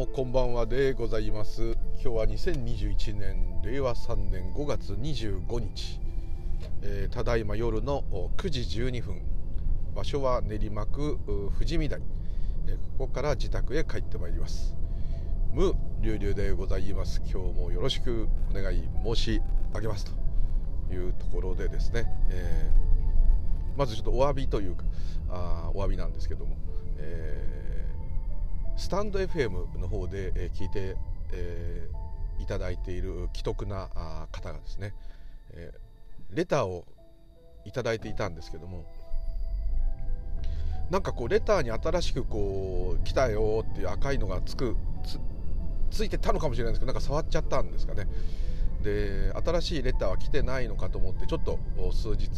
もこんばんはでございます。今日は2021年令和3年5月25日、えー、ただいま夜の9時12分。場所は練馬区富士見台、えー、ここから自宅へ帰ってまいります。無流々でございます。今日もよろしくお願い申し上げます。というところでですね、えー、まずちょっとお詫びというかあお詫びなんですけども、えースタンド FM の方で、え聞いて、えー、いただいている既得な方がですね、え、レターをいただいていたんですけどもなんかこうレターに新しくこう来たよっていう赤いのがつくついてたのかもしれないんですけどなんか触っちゃったんですかね。で新しいレターは来てないのかと思ってちょっと数日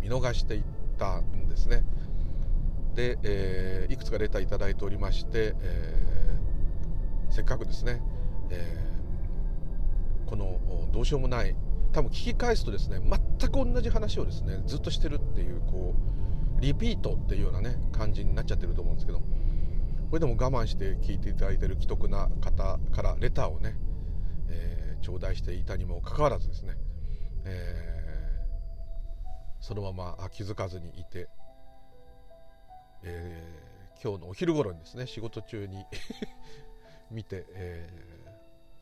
見逃していったんですね。で、えー、いくつかレターいただいておりまして、えー、せっかくですね、えー、このどうしようもない多分聞き返すとですね全く同じ話をですねずっとしてるっていうこうリピートっていうようなね感じになっちゃってると思うんですけどこれでも我慢して聞いていただいてる既得な方からレターをね、え、頂戴していたにもかかわらずですね、えー、そのまま気づかずにいてえー、今日のお昼頃にですね仕事中に 見て、え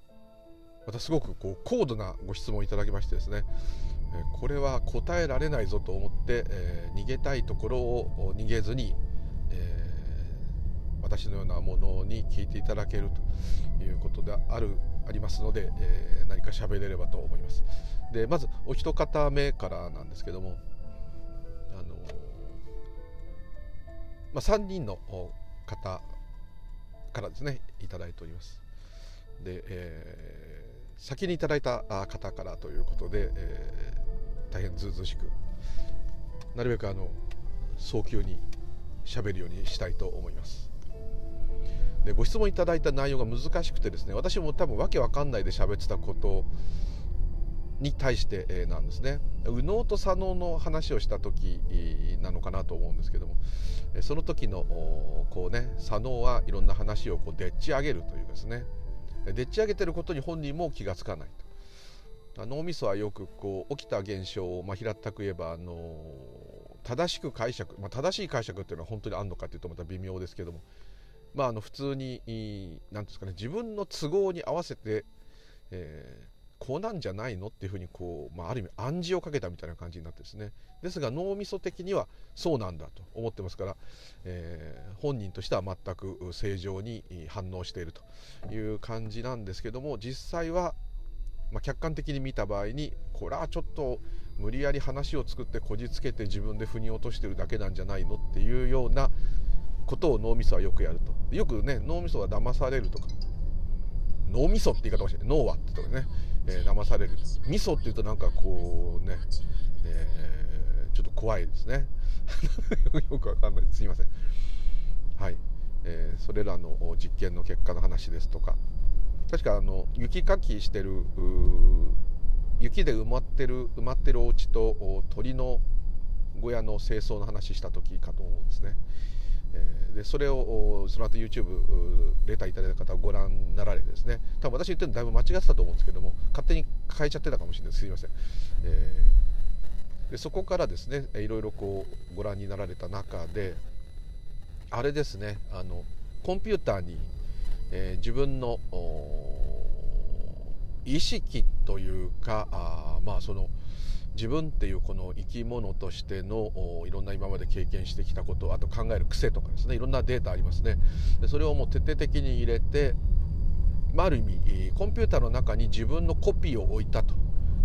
ー、またすごくこう高度なご質問をいただきましてですね、えー、これは答えられないぞと思って、え、逃げたいところを逃げずに、え、私のようなものに聞いていただけるということであるありますので、えー、何か喋れればと思います。でまずお一方目からなんですけどもまあ、3人の方からですねいただいております。で、えー、先にいただいた方からということで、えー、大変ずうずしくなるべくあの早急に喋るようにしたいと思います。でご質問いただいた内容が難しくてですね私も多分わけわかんないで喋ってたことに対してなんですね。右脳と左脳の話をした時なのかなと思うんですけどもその時のこうね左脳はいろんな話をこうでっち上げるというですね。でっち上げてることに本人も気が付かないと。脳みそはよくこう起きた現象を、まあ、平たく言えばあの正しく解釈、まあ、正しい解釈っていうのは本当にあるのかというとまた微妙ですけども、まあ、あの普通に何ですかね自分の都合に合わせて、えーこうなんじゃないのっていうふうにこう、まあ、ある意味暗示をかけたみたいな感じになってですね。ですが脳みそ的にはそうなんだと思ってますから、えー、本人としては全く正常に反応しているという感じなんですけども実際は、まあ、客観的に見た場合にこれはちょっと無理やり話を作ってこじつけて自分で腑に落としてるだけなんじゃないのっていうようなことを脳みそはよくやると。よくね脳みそは騙されるとか。脳みそって言い方をして脳はってとかねえー、騙される。味噌っていうとなんかこうね、えー、ちょっと怖いですね。よくわかんない。すいません。はい、えー、それらの実験の結果の話ですとか。確かあの雪かきしてる雪で埋まってる埋まってるお家と鳥の小屋の清掃の話した時かと思うんですね。え、でそれをその後 YouTube レターいただいた方をご覧になられてですね。多分私言ってるのだいぶ間違ってたと思うんですけども勝手に変えちゃってたかもしれない。すいません、えー、でそこからですねいろいろこうご覧になられた中であれですねあのコンピューターに、えー、自分の意識というかあまあその自分っていうこの生き物としてのいろんな今まで経験してきたことあと考える癖とかですねいろんなデータありますね。でそれをもう徹底的に入れて、まあ、る意味コンピューターの中に自分のコピーを置いたと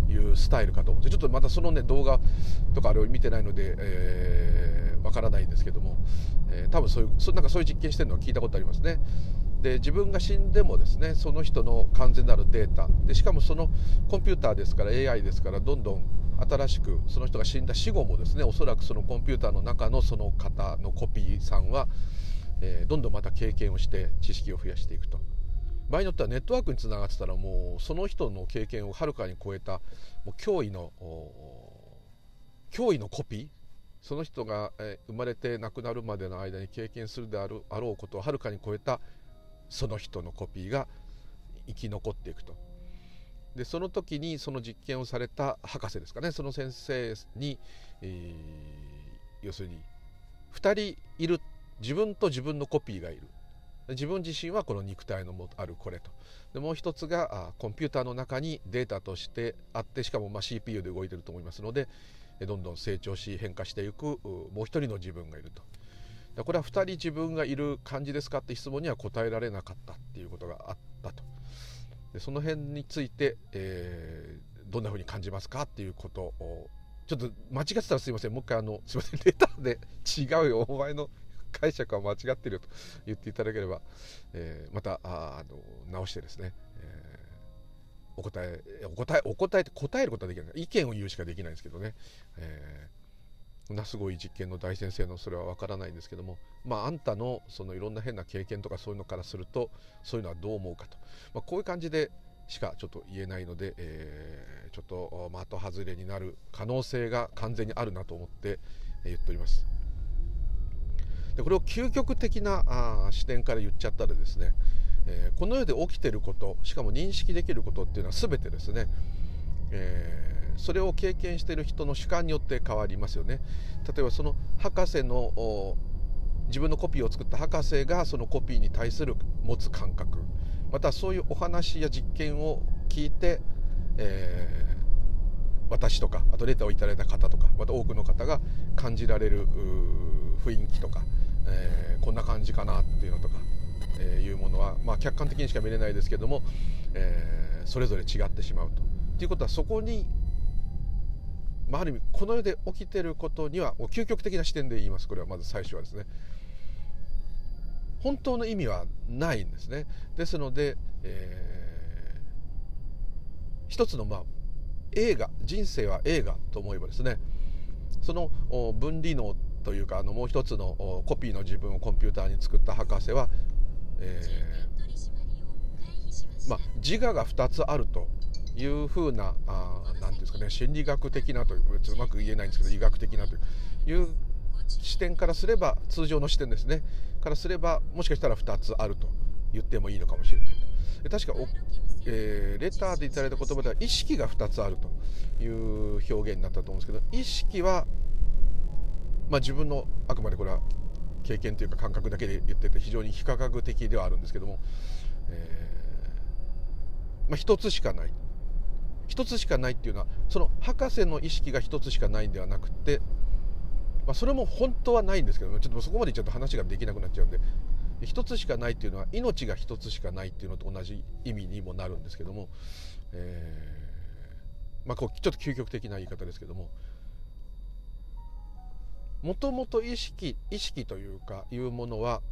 いうスタイルかと思ってちょっとまたそのね動画とかあれを見てないので、えー、からないんですけども、えー、多分そういうそなんかそういう実験してるのは聞いたことありますね。で自分が死んでもですねその人の完全なるデータ。でしかもそのコンピューターですから AI ですからどんどん新しくその人が死んだ死後もですねおそらくそのコンピューターの中のその方のコピーさんは、えー、どんどんまた経験をして知識を増やしていくと。場合によってはネットワークにつながってたらもうその人の経験をはるかに超えたもう脅威の脅威のコピーその人が、え生まれて亡くなるまでの間に経験するであるあろうことをはるかに超えたその人のコピーが生き残っていくと。でその時にその実験をされた博士ですかね。その先生に、えー、要するに2人いる。自分と自分のコピーがいる。自分自身はこの肉体のもあるこれと。でもう一つがコンピューターの中にデータとしてあってしかもま CPU で動いてると思いますのでどんどん成長し変化していくもう一人の自分がいると。これは2人自分がいる感じですかって質問には答えられなかったっていうことがあったと。でその辺について、えー、どんなふうに感じますかっていうことをちょっと間違ってたらすいません。もう一回あのすいません。レターで違うよ。お前の解釈は間違ってるよと言っていただければ、えー、またあの直してですね、えー、お答えお答えお答えって答えることはできない。意見を言うしかできないんですけどね、えー、なすごい実験の大先生のそれは分からないんですけどもまああんたのそのいろんな変な経験とかそういうのからするとそういうのはどう思うかと、まあ、こういう感じでしかちょっと言えないので、えー、ちょっと的外れになる可能性が完全にあるなと思って言っております。でこれを究極的なあ視点から言っちゃったらですね、えー、この世で起きてることしかも認識できることっていうのは全てですね、えー、それを経験している人の主観によって変わりますよね例えばその博士の自分のコピーを作った博士がそのコピーに対する持つ感覚またそういうお話や実験を聞いて、えー、私とかあとレターをいただいた方とかまた多くの方が感じられる雰囲気とかえー、こんな感じかなっていうのとか、えー、いうものは、まあ、客観的にしか見れないですけども、えー、それぞれ違ってしまうと。ということはそこに、まあ、ある意味この世で起きてることにはもう究極的な視点で言います。これはまず最初はですね。本当の意味はないんですね。ですので、えー、一つのまあ映画人生は映画と思えばですねその分離能というかあのもう一つのコピーの自分をコンピューターに作った博士は、えー、まあ、自我が2つあるというふうな何ていうんですかね心理学的なといううまく言えないんですけど医学的なという視点からすれば通常の視点ですね。からすればもしかしたら2つあると言ってもいいのかもしれないと。確かお、えー、レターでいただいた言葉では意識が2つあるという表現になったと思うんですけど意識はまあ、自分のあくまでこれは経験というか感覚だけで言ってて非常に非科学的ではあるんですけども、えーまあ、一つしかない。一つしかないっていうのはその博士の意識が一つしかないんではなくて、まあ、それも本当はないんですけどもちょっとそこまで言っちゃうと話ができなくなっちゃうんで一つしかないっていうのは命が一つしかないっていうのと同じ意味にもなるんですけども、えーまあ、こうちょっと究極的な言い方ですけどももともと意識意識というかいうものは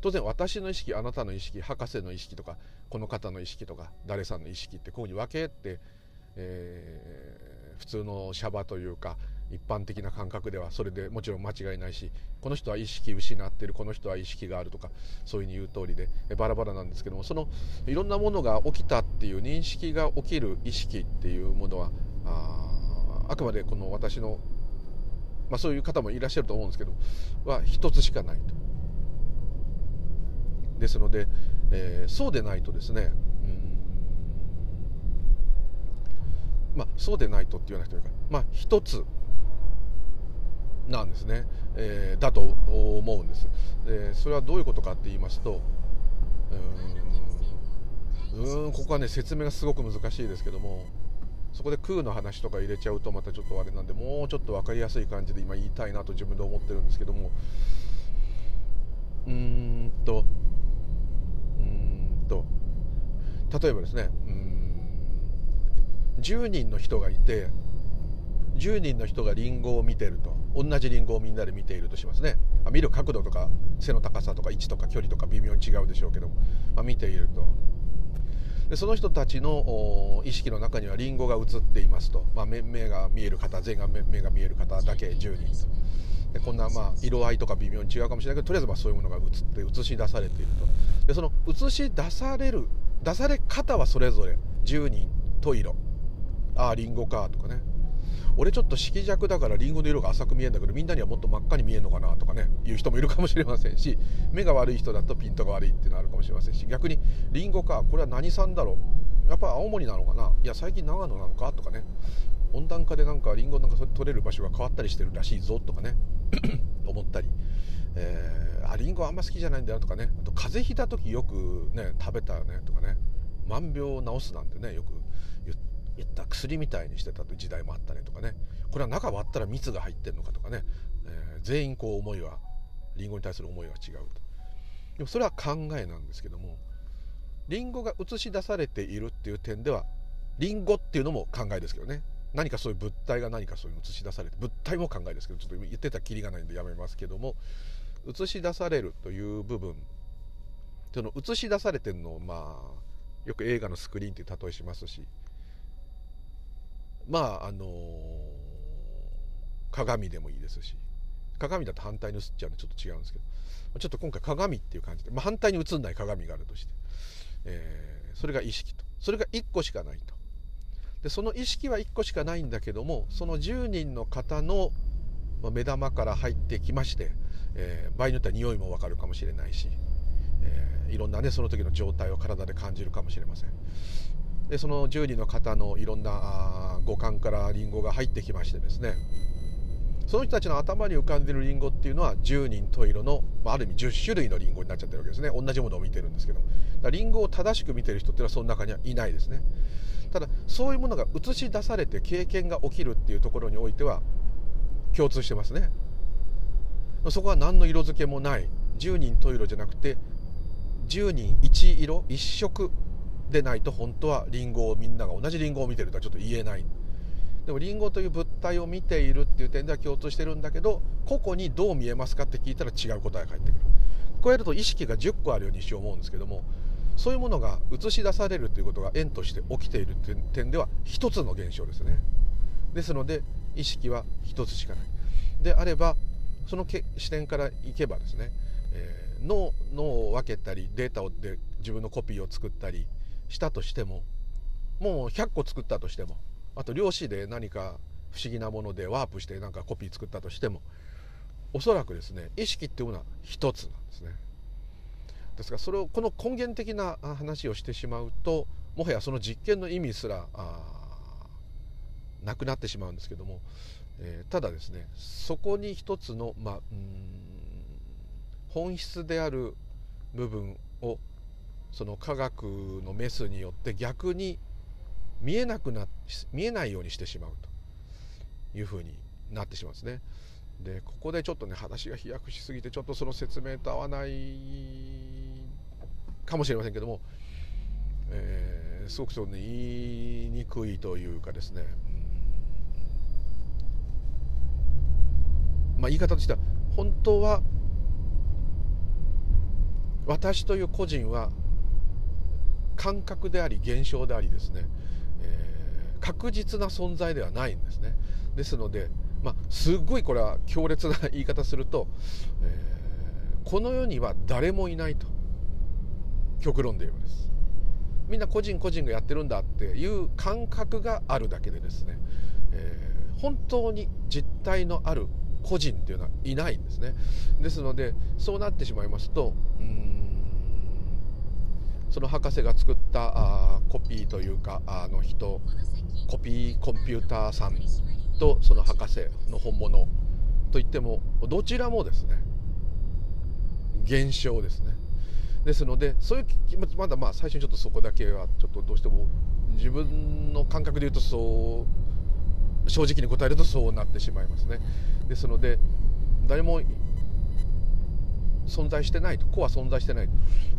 当然私の意識あなたの意識博士の意識とかこの方の意識とか誰さんの意識ってこういうふうに分けて、えー、普通のシャバというか一般的な感覚ではそれでもちろん間違いないしこの人は意識失ってるこの人は意識があるとかそういうふうに言う通りでバラバラなんですけどもそのいろんなものが起きたっていう認識が起きる意識っていうものはああくまでこの私のまあ、そういう方もいらっしゃると思うんですけどは一つしかないと。ですので、えー、そうでないとですねうんまあそうでないとって言わなくてもいいかまあ一つなんですね、えー、だと思うんです、えー、それはどういうことかって言いますとうんんここはね説明がすごく難しいですけどもそこで空の話とか入れちゃうとまたちょっとあれなんでもうちょっと分かりやすい感じで今言いたいなと自分で思ってるんですけどもうーんとと。例えばですねうん10人の人がいて10人の人がリンゴを見てると。同じリンゴをみんなで見ているとしますね。見る角度とか背の高さとか位置とか距離とか微妙に違うでしょうけど、まあ、見ていると。でその人たちの意識の中にはリンゴが映っていますと、まあ、目目が見える方全員が目が見える方だけ10人と。でこんなまあ色合いとか微妙に違うかもしれないけどとりあえずまあそういうものが映って映し出されていると。でその映し出される出され方はそれぞれ10人と色。ああリンゴかとかね。俺ちょっと色弱だからリンゴの色が浅く見えるんだけどみんなにはもっと真っ赤に見えるのかなとかねいう人もいるかもしれませんし目が悪い人だとピントが悪いっていうのがあるかもしれませんし逆にリンゴかこれは何産だろう。やっぱ青森なのかな。いや最近長野なのかとかね。温暖化でなんかリンゴなんか取れる場所が変わったりしてるらしいぞとかね。思ったり、えー、あリンゴあんま好きじゃないんだよとかね。あと風邪ひいた時よくね食べたよねとかね。万病を治すなんてねよく言った薬みたいにしてた時代もあったねとかね。これは中割ったら蜜が入ってるのかとかね、えー、全員こう思いはリンゴに対する思いは違うと。でもそれは考えなんですけどもリンゴが映し出されているっていう点ではリンゴっていうのも考えですけどね。何かそういう物体が何かそういう映し出されて物体も考えですけどちょっと言ってたきりがないんでやめますけども映し出されるという部分その映し出されてるのをまあよく映画のスクリーンって例えしますしまああの鏡でもいいですし鏡だと反対に映っちゃうんでちょっと違うんですけどちょっと今回鏡っていう感じで、まあ、反対に映んない鏡があるとして、えー、それが意識と。それが1個しかないと。でその意識は1個しかないんだけどもその10人の方の目玉から入ってきまして、えー、場合によっては匂いも分かるかもしれないし、えー、いろんなねその時の状態を体で感じるかもしれません。でその10人の方のいろんな五感からリンゴが入ってきましてですね。その人たちの頭に浮かんでるリンゴっていうのは10人十色の、まあ、ある意味10種類のリンゴになっちゃってるわけですね。同じものを見てるんですけど。だリンゴを正しく見てる人っていうのはその中にはいないですね。ただそういうものが映し出されて経験が起きるっていうところにおいては共通してますね。そこは何の色付けもない。10人十色じゃなくて10人1色1色でないと本当はリンゴをみんなが同じリンゴを見てるとはちょっと言えない。でもリンゴという物体を見ているっていう点では共通してるんだけど個々にどう見えますかって聞いたら違う答えが返ってくる。こうやると意識が10個あるようにしよう思うんですけどもそういうものが映し出されるということが縁として起きている点では一つの現象ですね。ですので意識は一つしかない。であればその視点からいけばですね、えー、脳脳を分けたりデータをで自分のコピーを作ったりしたとしてももう100個作ったとしてもあと量子で何か不思議なものでワープして何かコピー作ったとしてもおそらくですね意識っていうものは一つなんですね。ですがそれをこの根源的な話をしてしまうともはやその実験の意味すらなくなってしまうんですけども、えー、ただですねそこに一つの、まあ、本質である部分をその科学のメスによって逆に見えなくな見えないようにしてしまうというふうになってしまうんですね。でここでちょっとね話が飛躍しすぎてちょっとその説明と合わないかもしれませんけども、えー、すごくそうね言いにくいというかですね、まあ、言い方としては本当は私という個人は感覚であり現象でありですね、えー、確実な存在ではないんですね。ですので、まあ、すごいこれは強烈な言い方すると、えー、この世には誰もいないと。極論で言えばです。みんな個人個人がやってるんだっていう感覚があるだけでですね、えー、本当に実体のある個人っていうのはいないんですね。ですのでそうなってしまいますとうんその博士が作ったあコピーというかあの人コピーコンピューターさんとその博士の本物といってもどちらもですね現象ですね。ですのでそういうまだまあ最初にちょっとそこだけはちょっとどうしても自分の感覚で言うとそう正直に答えるとそうなってしまいますね。ですので誰も存在してないと子は存在してない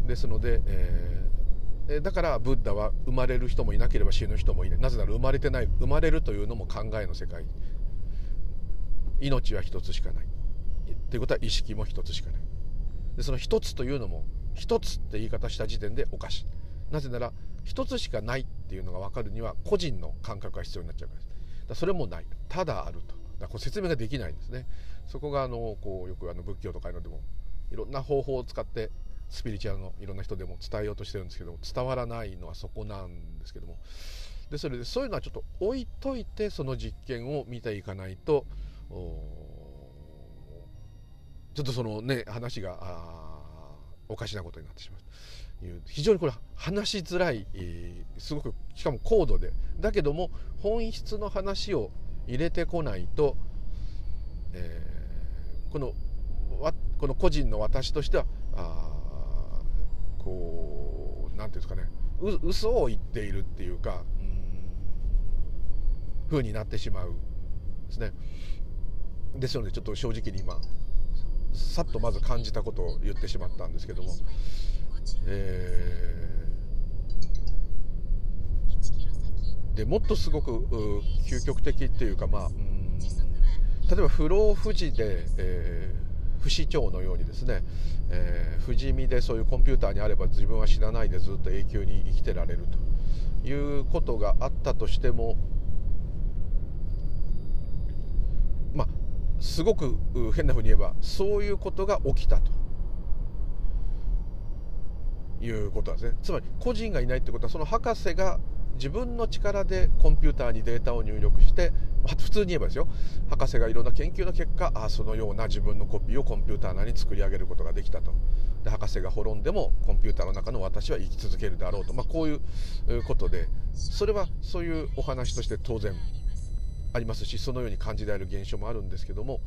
ですので、えだからブッダは生まれる人もいなければ死ぬ人もいない。なぜなら生まれてない。生まれるというのも考えの世界。命は一つしかない。ということは意識も一つしかない。でその一つというのも一つって言い方した時点でおかしい。なぜなら一つしかないっていうのが分かるには個人の感覚が必要になっちゃうからです。だそれもない。ただあると。だこれ説明ができないんですね。そこがあのこうよくあの仏教とかいうのでもいろんな方法を使ってスピリチュアルのいろんな人でも伝えようとしてるんですけども伝わらないのはそこなんですけども。でそれでそういうのはちょっと置いといてその実験を見ていかないとちょっとそのね話がおかしなことになってしまうという。非常にこれ話しづらい、えー、すごくしかも高度で。だけども本質の話を入れてこないと、えー、このこの個人の私としてはあこう何ていうんですかねう嘘を言っているっていうかふうになってしまうですね。ですのでちょっと正直に今さっとまず感じたことを言ってしまったんですけども、えー、でもっとすごく究極的っていうかまあ例えば不老不死で、えー、不死鳥のようにですね、えー、不死身でそういうコンピューターにあれば自分は死なないでずっと永久に生きてられるということがあったとしてもまあすごく変なふうに言えばそういうことが起きたと。いうことなんですね。つまり個人がいないってことはその博士が自分の力でコンピューターにデータを入力して普通に言えばですよ。博士がいろんな研究の結果あそのような自分のコピーをコンピューター内に作り上げることができたと。で博士が滅んでもコンピューターの中の私は生き続けるであろうと、まあ、こういうことで。それはそういうお話として当然ありますしそのように感じられる現象もあるんですけども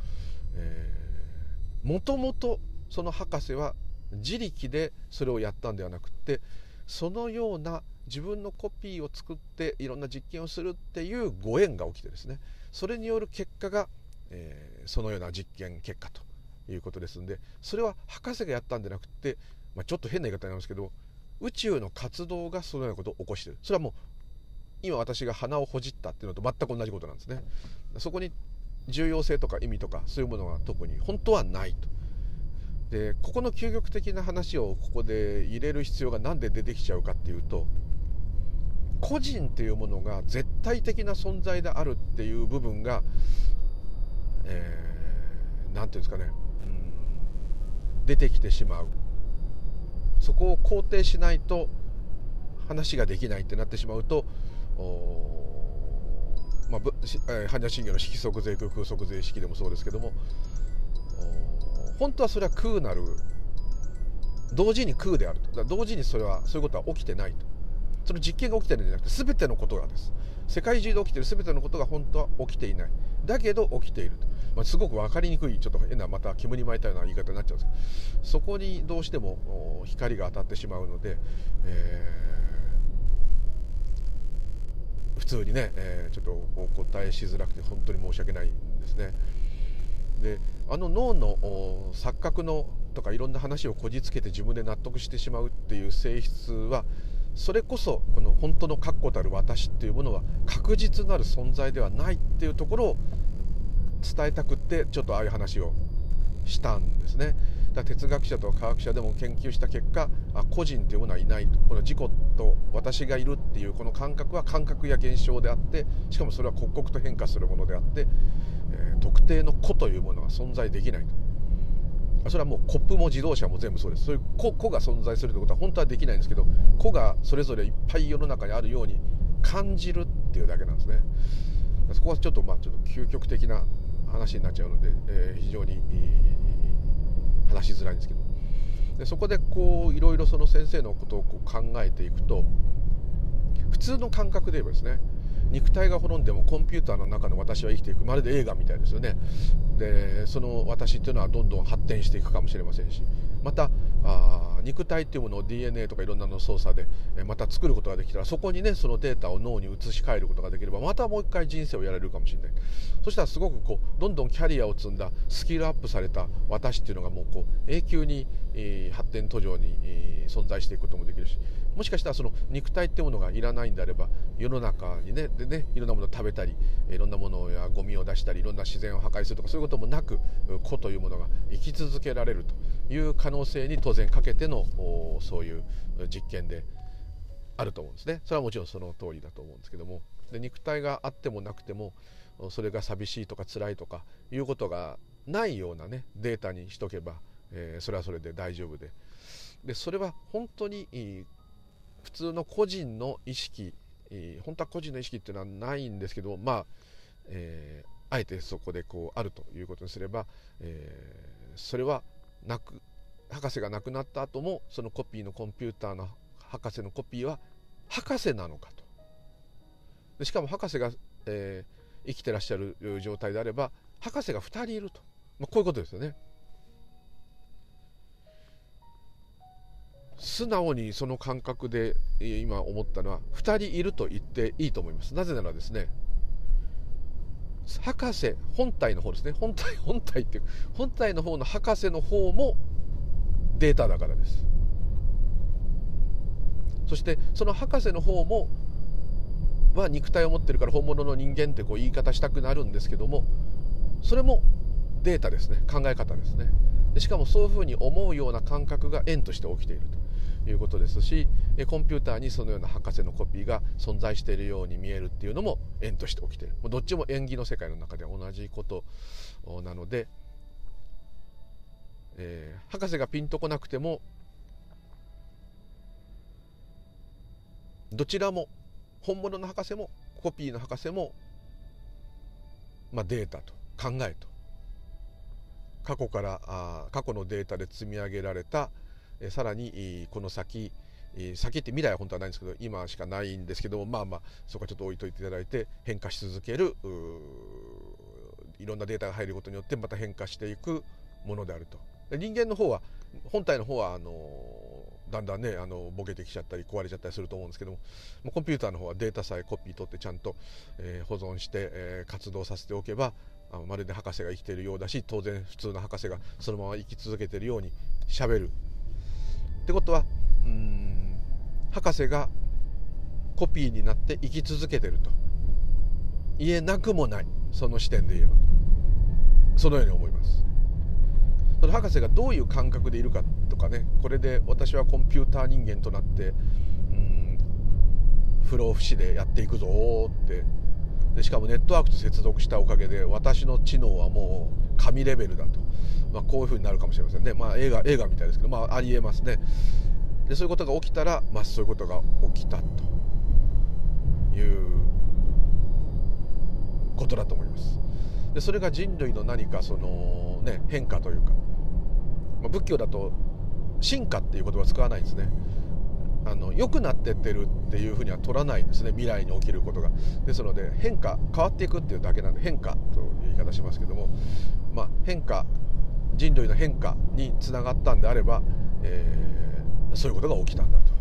もともとその博士は自力でそれをやったんではなくってそのような自分のコピーを作っていろんな実験をするっていうご縁が起きてですね。それによる結果が、えー、そのような実験結果ということですんでそれは博士がやったんじゃなくて、まあ、ちょっと変な言い方になりますけど宇宙の活動がそのようなことを起こしてる。それはもう今私が鼻をほじったっていうのと全く同じことなんですね。そこに重要性とか意味とかそういうものが特に本当はないと。でここの究極的な話をここで入れる必要が何で出てきちゃうかっていうと個人っていうものが絶対的な存在であるっていう部分が何、えー、て言うんですかね、うん、出てきてしまう。そこを肯定しないと話ができないってなってしまうとまあ、般若心経の色即税空空即税式でもそうですけども本当はそれは空なる。同時に空であると。同時にそれはそういうことは起きてないと。その実験が起きてるんじゃなくて全てのことがです。世界中で起きてる全てのことが本当は起きていない。だけど起きていると、まあ、すごく分かりにくいちょっと変なまた煙に巻いたような言い方になっちゃうんですけど。そこにどうしても光が当たってしまうので、えー、普通にね、えー、ちょっとお答えしづらくて本当に申し訳ないんですね。であの脳の錯覚のとかいろんな話をこじつけて自分で納得してしまうっていう性質はそれこそこの本当の確固たる私っていうものは確実なる存在ではないっていうところを伝えたくってちょっとああいう話をしたんですね。だ哲学者と科学者でも研究した結果あ個人というものはいないとこの自己と私がいるっていうこの感覚は感覚や現象であってしかもそれは刻々と変化するものであって、えー、特定の個というものは存在できないと。それはもうコップも自動車も全部そうです。そういう個個が存在するということは本当はできないんですけど個がそれぞれいっぱい世の中にあるように感じるっていうだけなんですね。そこはちょっとまあちょっと究極的な話になっちゃうので、えー、非常に話しづらいんですけど。でそこでこういろいろその先生のことをこう考えていくと普通の感覚で言えばですね肉体が滅んでもコンピューターの中の私は生きていく。まるで映画みたいですよね。でその私っていうのはどんどん発展していくかもしれませんし。またあ肉体っていうものを DNA とかいろんなの操作でまた作ることができたらそこにねそのデータを脳に移し替えることができればまたもう一回人生をやられるかもしれない。そしたらすごくこうどんどんキャリアを積んだスキルアップされた私っていうのがもうこう永久に、え、発展途上に、存在していくこともできるしもしかしたらその肉体ってものがいらないんであれば世の中にねでねいろんなものを食べたりいろんなものやゴミを出したりいろんな自然を破壊するとかそういうこともなく子というものが生き続けられるという可能性に当然かけてのそういう実験であると思うんですね。それはもちろんその通りだと思うんですけども。で肉体があってもなくてもそれが寂しいとか辛いとかいうことがないようなねデータにしとけば、えー、それはそれで大丈夫で。でそれは本当に普通の個人の意識えー、本当は個人の意識っていうのはないんですけどまあ、えー、あえてそこでこうあるということにすれば、え、それはなく博士が亡くなった後もそのコピーのコンピューターの博士のコピーは博士なのかと。でしかも博士が、えー、生きてらっしゃる状態であれば博士が2人いると、まあ、こういうことですよね。素直にその感覚で今思ったのは2人いると言っていいと思います。なぜならですね博士本体の方ですね。本体本体っていう本体の方の博士の方もデータだからです。そしてその博士の方もは肉体を持ってるから本物の人間ってこう言い方したくなるんですけどもそれもデータですね。考え方ですね。でしかもそういうふうに思うような感覚が円として起きていると。いうことですしコンピューターにそのような博士のコピーが存在しているように見えるっていうのも円として起きてる。どっちも縁起の世界の中では同じことなので、えー、博士がピンとこなくてもどちらも本物の博士もコピーの博士も、まあ、データと考えと。過去からあ過去のデータで積み上げられたさらにこの先先って未来は本当はないんですけど今しかないんですけどもまあまあそこはちょっと置いといていただいて変化し続けるいろんなデータが入ることによってまた変化していくものであると。人間の方は本体の方はあのだんだんねあのボケてきちゃったり壊れちゃったりすると思うんですけどもコンピューターの方はデータさえコピー取ってちゃんと、え、保存して、え、活動させておけばあまるで博士が生きているようだし当然普通の博士がそのまま生き続けているようにしゃべる。ってことはうん博士がコピーになって生き続けてると。言えなくもない。その視点で言えば。そのように思います。その博士がどういう感覚でいるかとかね。これで私はコンピューター人間となってうん不老不死でやっていくぞってでしかもネットワークと接続したおかげで私の知能はもう神レベルだと、まあ、こういうふうになるかもしれませんね、まあ、映画映画みたいですけど、まあ、ありえますね。でそういうことが起きたら、まあ、そういうことが起きたということだと思います。でそれが人類の何かその、ね、変化というか、まあ、仏教だと進化っていう言葉を使わないんですね。あの良くなってってるっていうふうには取らないんですね。未来に起きることが。ですので変化変わっていくっていうだけなんで変化という言い方しますけども、まあ、変化人類の変化につながったんであれば、えー、そういうことが起きたんだと。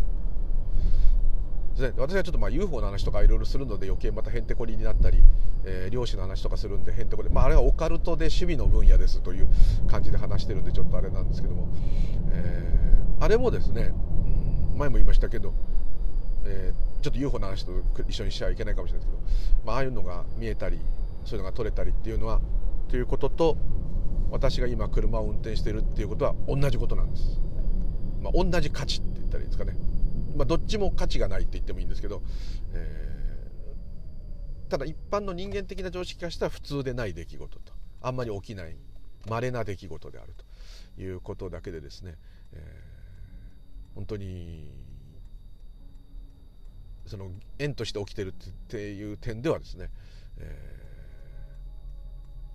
私はちょっとまあ UFO の話とかいろいろするので余計またへんてこりになったり、えー、漁師の話とかするんでへんてこり、まあ、あれはオカルトで趣味の分野ですという感じで話してるんでちょっとあれなんですけども、えー、あれもですね前も言いましたけど、えー、ちょっと UFO の話と一緒にしちゃいけないかもしれないですけど、まあ、あいうのが見えたりそういうのが撮れたりっていうのはということと私が今車を運転してるっていうことは同じことなんです、まあ、同じ価値って言ったらいいですかね、まあ、どっちも価値がないって言ってもいいんですけど、えー、ただ一般の人間的な常識化したら普通でない出来事とあんまり起きない稀な出来事であるということだけでですね、えー本当にその縁として起きてるっていう点ではですね、え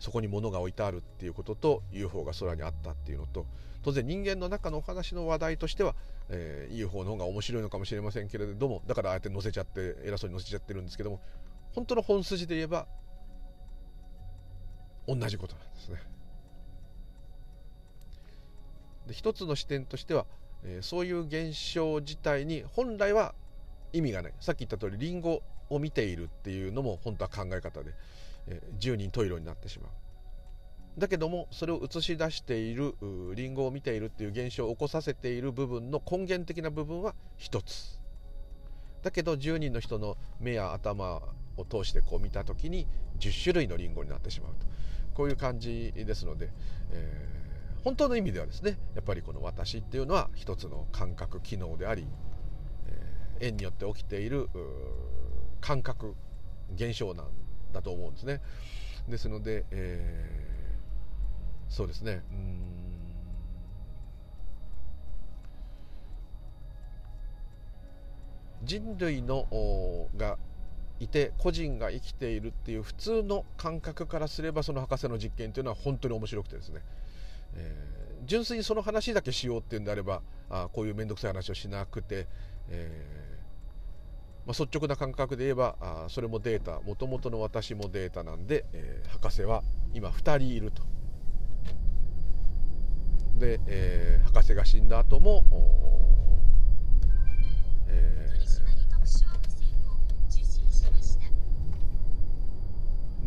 ー、そこに物が置いてあるっていうことと UFO が空にあったっていうのと当然人間の中のお話の話題としては、えー、UFO の方が面白いのかもしれませんけれどもだからああやって載せちゃって偉そうに載せちゃってるんですけども本当の本筋で言えば同じことなんですね。で一つの視点としてはえー、そういう現象自体に本来は意味がない。さっき言った通りリンゴを見ているっていうのも本当は考え方で、えー、十人十色になってしまう。だけどもそれを映し出しているリンゴを見ているっていう現象を起こさせている部分の根源的な部分は一つ。だけど10人の人の目や頭を通してこう見た時に10種類のリンゴになってしまうと。こういう感じですので、えー本当の意味ではですねやっぱりこの私っていうのは一つの感覚機能であり、えー、縁によって起きている感覚現象なんだと思うんですね。ですので、えー、そうですね。うん。人類のがいて個人が生きているっていう普通の感覚からすればその博士の実験というのは本当に面白くてですね、えー、純粋にその話だけしようっていうんであればあこういう面倒くさい話をしなくて、えー、まあ、率直な感覚で言えばあそれもデータもともとの私もデータなんで、えー、博士は今2人いると。で、え博士が死んだ後も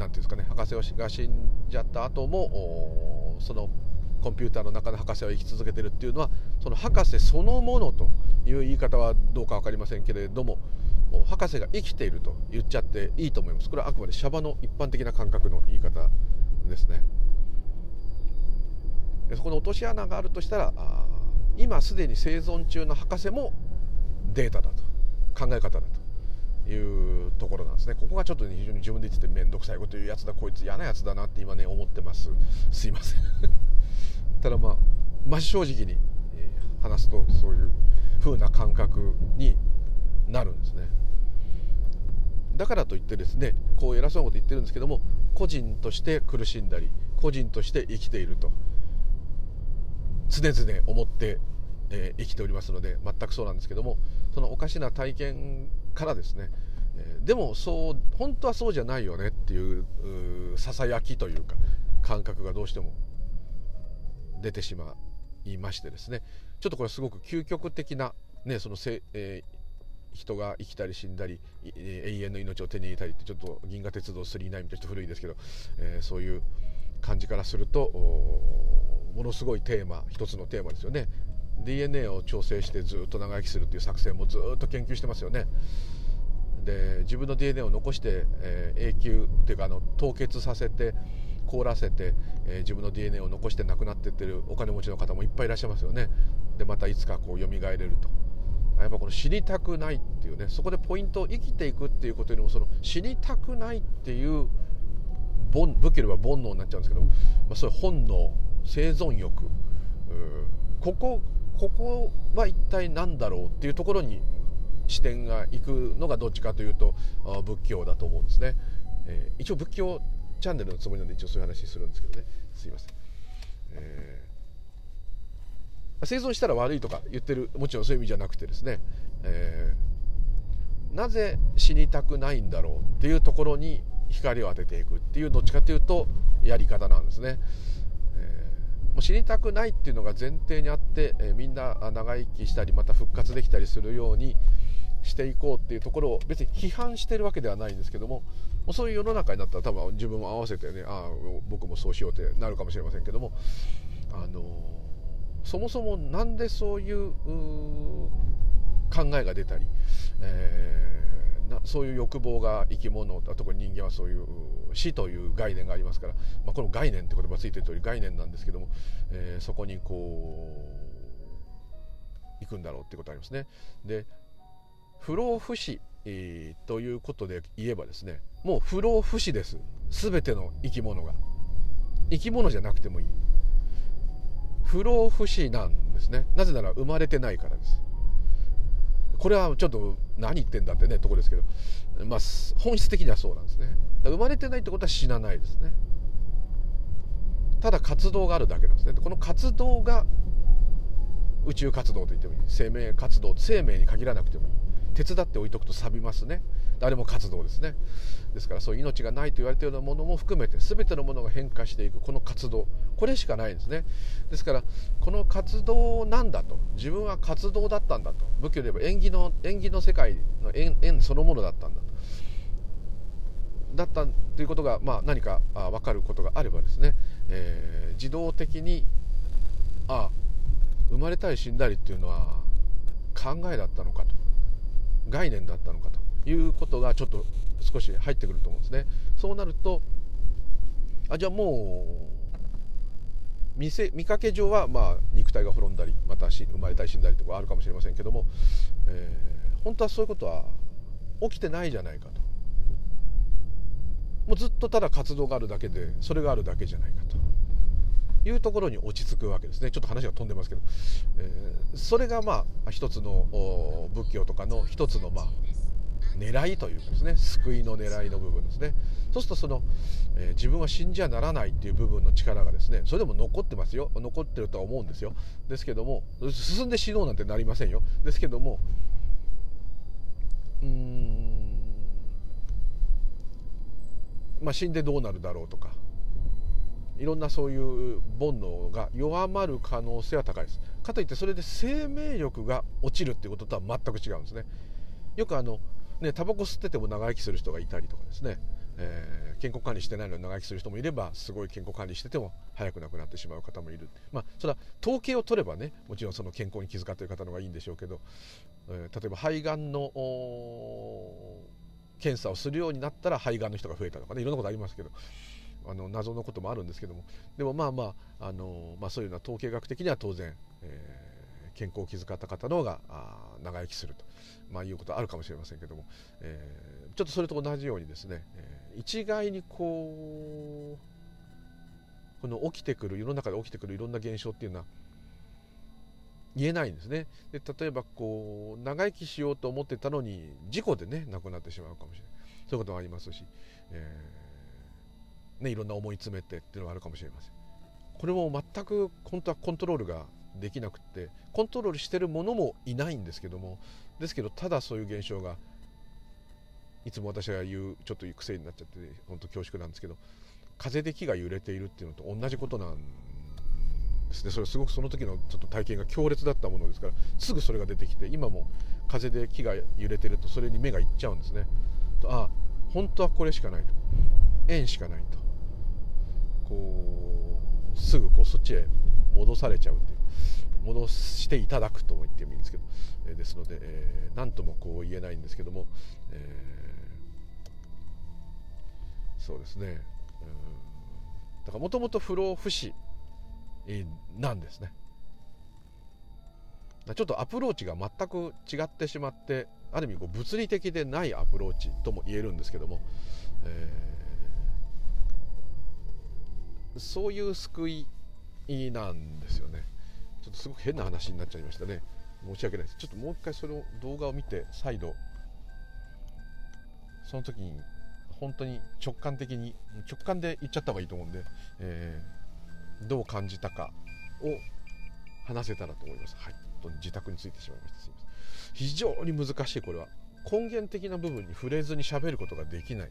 なんていうんですかね博士が死んじゃった後もそのコンピューターの中の博士は生き続けてるっていうのはその博士そのものという言い方はどうか分かりませんけれども博士が生きていると言っちゃっていいと思います。これはあくまでシャバの一般的な感覚の言い方ですね。そこの落とし穴があるとしたら今すでに生存中の博士もデータだと考え方だというところなんですね。ここがちょっと、ね、非常に自分で言ってて面倒くさいこと言うやつだこいつ嫌なやつだなって今ね思ってます。すいません。ただまあ真正直に話すとそういう風な感覚になるんですね。だからといってですねこう偉そうなこと言ってるんですけども個人として苦しんだり個人として生きていると常々思って、えー、生きておりますので全くそうなんですけどもそのおかしな体験からですねでもそう本当はそうじゃないよねっていうささやきというか感覚がどうしても出てしまいましてですねちょっとこれすごく究極的な、ね、そのせ、えー、人が生きたり死んだり永遠の命を手に入れたりってちょっと銀河鉄道999として古いですけど、えー、そういう感じからするとものすごいテーマ一つのテーマですよね DNA を調整してずっと長生きするっていう作戦もずっと研究してますよね。で自分の DNA を残して、えー、永久っていうかあの凍結させて凍らせて、えー、自分の DNA を残して亡くなってってるお金持ちの方もいっぱいいらっしゃいますよね。でまたいつかこう蘇れると。やっぱこの死にたくないっていうねそこでポイントを生きていくっていうことよりもその死にたくないっていう仏教では煩悩になっちゃうんですけど、まあ、そういう本能生存欲ここここは一体何だろうっていうところに視点がいくのがどっちかというと仏教だと思うんですね、えー、一応仏教チャンネルのつもりなんで一応そういう話するんですけどね。すいません、えー、生存したら悪いとか言ってるもちろんそういう意味じゃなくてですね、えー、なぜ死にたくないんだろうっていうところに光を当てていくっていうどっちかというとやり方なんですね。もう死にたくないっていうのが前提にあって、え、みんな長生きしたりまた復活できたりするようにしていこうっていうところを別に批判してるわけではないんですけどもそういう世の中になったら多分自分も合わせてねああ僕もそうしようってなるかもしれませんけどもあのそもそも何でそういう考えが出たり、えーなそういう欲望が生き物特に人間はそういう死という概念がありますから、まあ、この概念って言葉ついてる通り概念なんですけども、えー、そこにこう行くんだろうってことありますね。で不老不死、えー、ということで言えばですねもう不老不死です。全ての生き物が。生き物じゃなくてもいい。不老不死なんですね。なぜなら生まれてないからです。これはちょっと何言ってんだってねとこですけど、まあ、本質的にはそうなんですね。生まれてないってことは死なないですね。ただ活動があるだけなんですね。この活動が宇宙活動と言ってもいい。生命活動生命に限らなくてもいい。手伝って置いとくと錆びますね。あれも活動ですね。ですからそういう命がないと言われているようなものも含めて全てのものが変化していくこの活動。これしかないんですね。ですからこの活動なんだと。自分は活動だったんだと。仏教で言えば縁起の縁起の世界の縁縁そのものだったんだと。だったということが、まあ、何か分かることがあればですね、えー、自動的にああ生まれたり死んだりっていうのは考えだったのかと。概念だったのかということがちょっと少し入ってくると思うんですね。そうなるとあじゃあもう見せ見かけ上はまあ肉体が滅んだりまた生まれたり死んだりとかあるかもしれませんけども、えー、本当はそういうことは起きてないじゃないかともうずっとただ活動があるだけでそれがあるだけじゃないかというところに落ち着くわけですね。ちょっと話が飛んでますけど、えー、それがまあ一つの仏教とかの一つのまあ狙いというかですね。救いの狙いの部分ですね。そうするとその、えー、自分は死んじゃならないっていう部分の力がですねそれでも残ってますよ。残ってるとは思うんですよ。ですけども進んで死のうなんてなりませんよ。ですけどもうんまあ死んでどうなるだろうとかいろんなそういう煩悩が弱まる可能性は高いです。かといってそれで生命力が落ちるっていうこととは全く違うんですね。よくあのねタバコ吸ってても長生きする人がいたりとかですね、えー、健康管理してないのに長生きする人もいればすごい健康管理してても早く亡くなってしまう方もいる。まあそれは統計を取ればねもちろんその健康に気遣っている方の方がいいんでしょうけど、えー、例えば肺がんの検査をするようになったら肺がんの人が増えたとかねいろんなことありますけど。あの謎のこともあるんですけども。でもまあまああの、まあ、そういうのは統計学的には当然、えー、健康を気遣った方の方があ長生きすると、まあ、いうことはあるかもしれませんけども、えー、ちょっとそれと同じようにですね、えー、一概にこうこの起きてくる世の中で起きてくるいろんな現象っていうのは言えないんですね。で例えばこう長生きしようと思ってたのに事故でね亡くなってしまうかもしれない。そういうこともありますし、えーね、いろんな思い詰めてっていうのがあるかもしれません。これも全く本当はコントロールができなくってコントロールしてるものもいないんですけどもですけどただそういう現象がいつも私が言うちょっと癖になっちゃって本当恐縮なんですけど風で木が揺れているっていうのと同じことなんですね。それすごくその時のちょっと体験が強烈だったものですからすぐそれが出てきて今も風で木が揺れてるとそれに目がいっちゃうんですね。あ本当はこれしかないと。縁しかないと。こうすぐこうそっちへ戻されちゃうっていう戻していただくとも言ってもいいんですけど、え、ですので、えー、何ともこう言えないんですけども、え、そうですね、うん、だからもともと不老不死なんですね。ちょっとアプローチが全く違ってしまってある意味こう物理的でないアプローチとも言えるんですけども、えー、そういう救いなんですよねちょっとすごく変な話になっちゃいましたね申し訳ないですちょっともう一回それを動画を見て再度その時に本当に直感的に直感で言っちゃった方がいいと思うんで、えーどう感じたかを話せたらと思います。はい、自宅についてしまいました。すみません。非常に難しいこれは根源的な部分に触れずに喋ることができない。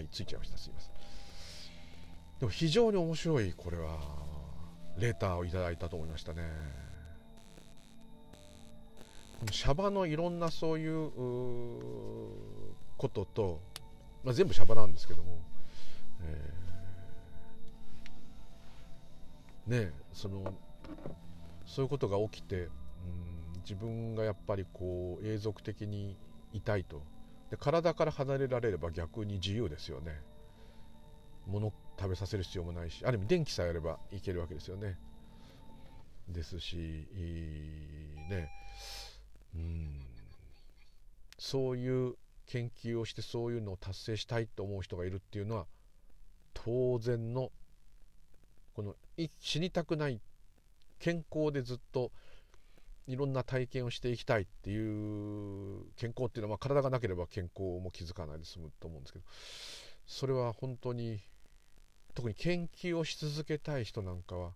はい、ついちゃいました。すみません。でも非常に面白いこれはレターをいただいたと思いましたね。シャバのいろんなそういうことと、まあ、全部シャバなんですけども、えー、ねそのそういうことが起きて、うん、自分がやっぱりこう永続的にいたいとで体から離れられれば逆に自由ですよね。物食べさせる必要もないしある意味電気さえあればいけるわけですよね。ですしね。うん。そういう研究をしてそういうのを達成したいと思う人がいるっていうのは当然のこの死にたくない健康でずっといろんな体験をしていきたいっていう健康っていうのは、まあ、体がなければ健康も気づかないで済むと思うんですけどそれは本当に特に研究をし続けたい人なんかは、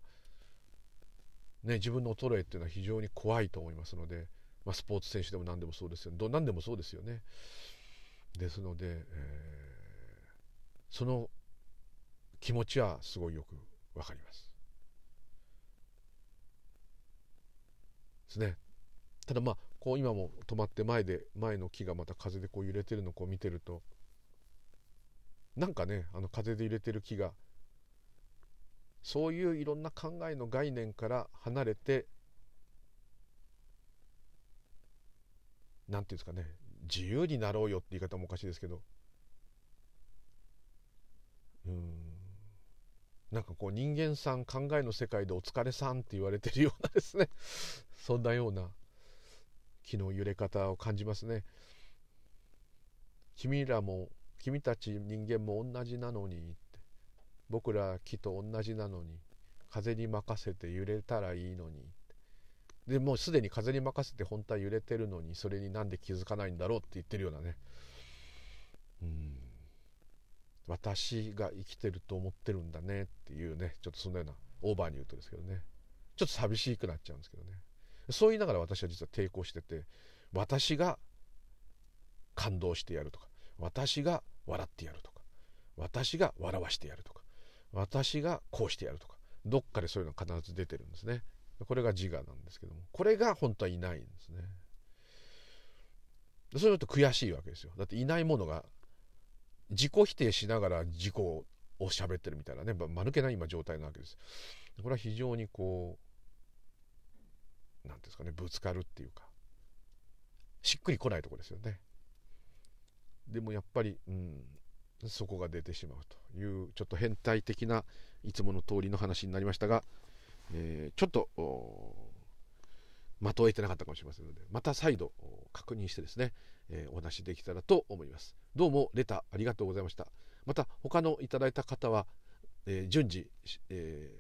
ね、自分の衰えっていうのは非常に怖いと思いますので、まあ、スポーツ選手でも何でもそうですよね何でもそうですよね。ですので、えー、その気持ちはすごいよくわかります。ですね。ただまあこう今も止まって前で前の木がまた風でこう揺れてるのをこう見てるとなんかねあの風で揺れてる木がそういういろんな考えの概念から離れて何て言うんですかね自由になろうよって言い方もおかしいですけどうんなんかこう人間さん考えの世界でお疲れさんって言われてるようなですね。そんなような気の揺れ方を感じますね。君らも君たち人間も同じなのにって。僕ら木と同じなのに。風に任せて揺れたらいいのにでもうすでに風に任せて本当は揺れてるのにそれになんで気づかないんだろうって言ってるようなね。うん。私が生きてると思ってるんだねっていうねちょっとそんなようなオーバーに言うとですけどね。ちょっと寂しくなっちゃうんですけどね。そう言いながら私は実は抵抗してて私が感動してやるとか私が笑ってやるとか私が笑わしてやるとか私がこうしてやるとかどっかでそういうのが必ず出てるんですね。これが自我なんですけどもこれが本当はいないんですね。そういうのと悔しいわけですよ。だっていないものが自己否定しながら自己を喋ってるみたいなね。間抜けない今状態なわけです。これは非常にこう何ですかねぶつかるっていうか。しっくりこないとこですよね。でもやっぱり、うん、そこが出てしまうというちょっと変態的ないつもの通りの話になりましたが、えー、ちょっと的を得てなかったかもしれませんのでまた再度確認してですね、えー、お話できたらと思います。どうもレターありがとうございました。また他のいただいた方は、えー、順次喋、え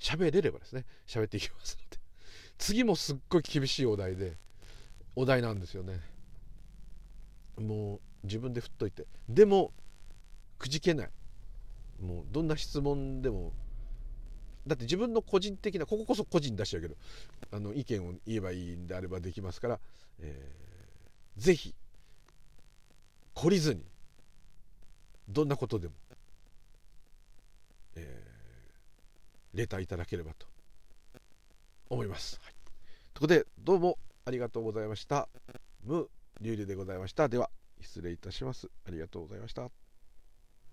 ー、れればですね喋っていきますので。次もすっごい厳しいお題でお題なんですよね。もう自分で振っといて。でもくじけない。もうどんな質問でもだって自分の個人的なこここそ個人出しちゃうけどあの意見を言えばいいんであればできますから、えー、ぜひ懲りずにどんなことでも、えー、レターいただければと思います。はい、ということでどうもありがとうございました。ムリュウリュでございました。では失礼いたします。ありがとうございました。